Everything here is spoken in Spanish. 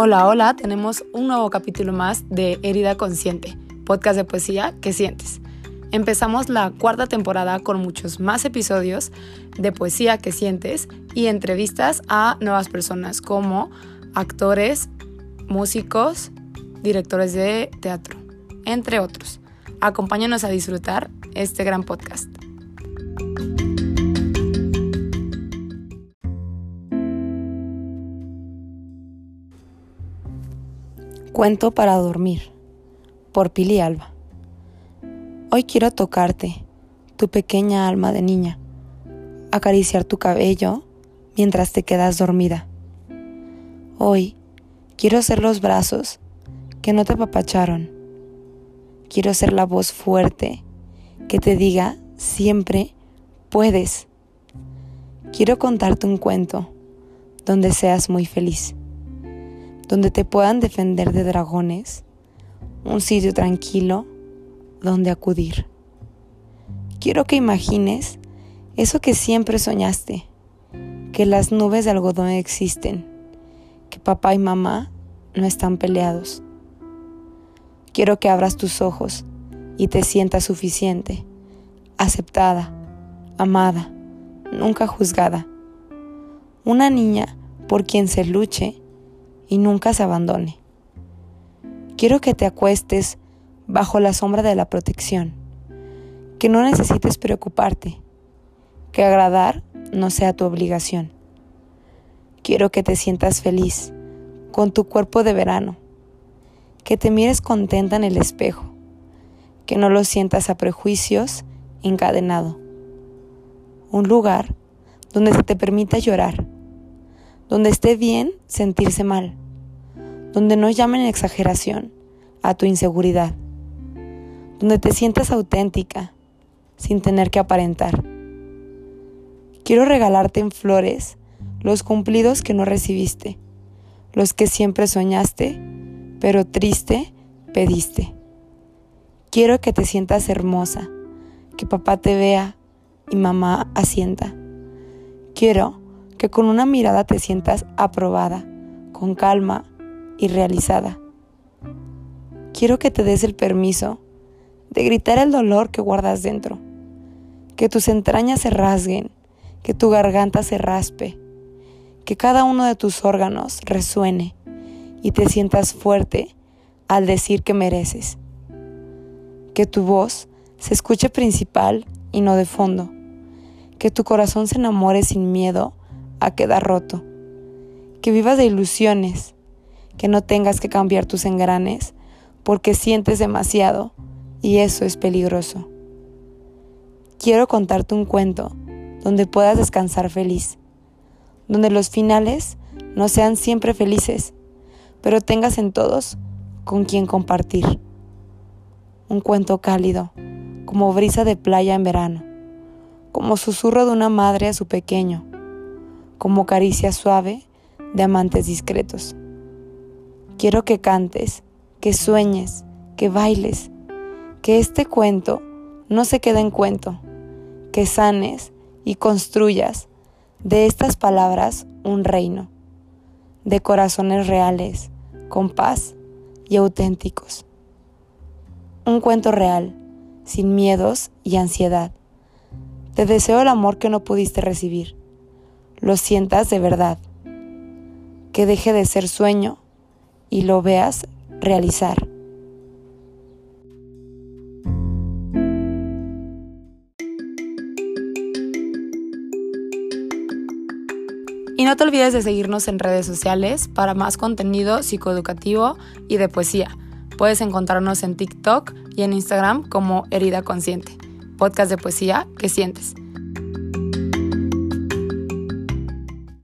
Hola, hola, tenemos un nuevo capítulo más de Herida Consciente, podcast de poesía que sientes. Empezamos la cuarta temporada con muchos más episodios de poesía que sientes y entrevistas a nuevas personas como actores, músicos, directores de teatro, entre otros. Acompáñanos a disfrutar este gran podcast. Cuento para dormir por Pili Alba. Hoy quiero tocarte, tu pequeña alma de niña, acariciar tu cabello mientras te quedas dormida. Hoy quiero ser los brazos que no te apapacharon. Quiero ser la voz fuerte que te diga siempre puedes. Quiero contarte un cuento donde seas muy feliz donde te puedan defender de dragones, un sitio tranquilo donde acudir. Quiero que imagines eso que siempre soñaste, que las nubes de algodón existen, que papá y mamá no están peleados. Quiero que abras tus ojos y te sientas suficiente, aceptada, amada, nunca juzgada. Una niña por quien se luche y nunca se abandone. Quiero que te acuestes bajo la sombra de la protección, que no necesites preocuparte, que agradar no sea tu obligación. Quiero que te sientas feliz con tu cuerpo de verano, que te mires contenta en el espejo, que no lo sientas a prejuicios encadenado. Un lugar donde se te permita llorar donde esté bien sentirse mal, donde no llamen exageración a tu inseguridad, donde te sientas auténtica sin tener que aparentar. Quiero regalarte en flores los cumplidos que no recibiste, los que siempre soñaste, pero triste pediste. Quiero que te sientas hermosa, que papá te vea y mamá asienta. Quiero que con una mirada te sientas aprobada, con calma y realizada. Quiero que te des el permiso de gritar el dolor que guardas dentro, que tus entrañas se rasguen, que tu garganta se raspe, que cada uno de tus órganos resuene y te sientas fuerte al decir que mereces, que tu voz se escuche principal y no de fondo, que tu corazón se enamore sin miedo a quedar roto. Que vivas de ilusiones, que no tengas que cambiar tus engranes porque sientes demasiado y eso es peligroso. Quiero contarte un cuento donde puedas descansar feliz, donde los finales no sean siempre felices, pero tengas en todos con quien compartir. Un cuento cálido, como brisa de playa en verano, como susurro de una madre a su pequeño, como caricia suave de amantes discretos. Quiero que cantes, que sueñes, que bailes, que este cuento no se quede en cuento, que sanes y construyas de estas palabras un reino, de corazones reales, con paz y auténticos. Un cuento real, sin miedos y ansiedad. Te deseo el amor que no pudiste recibir lo sientas de verdad, que deje de ser sueño y lo veas realizar. Y no te olvides de seguirnos en redes sociales para más contenido psicoeducativo y de poesía. Puedes encontrarnos en TikTok y en Instagram como Herida Consciente, podcast de poesía que sientes.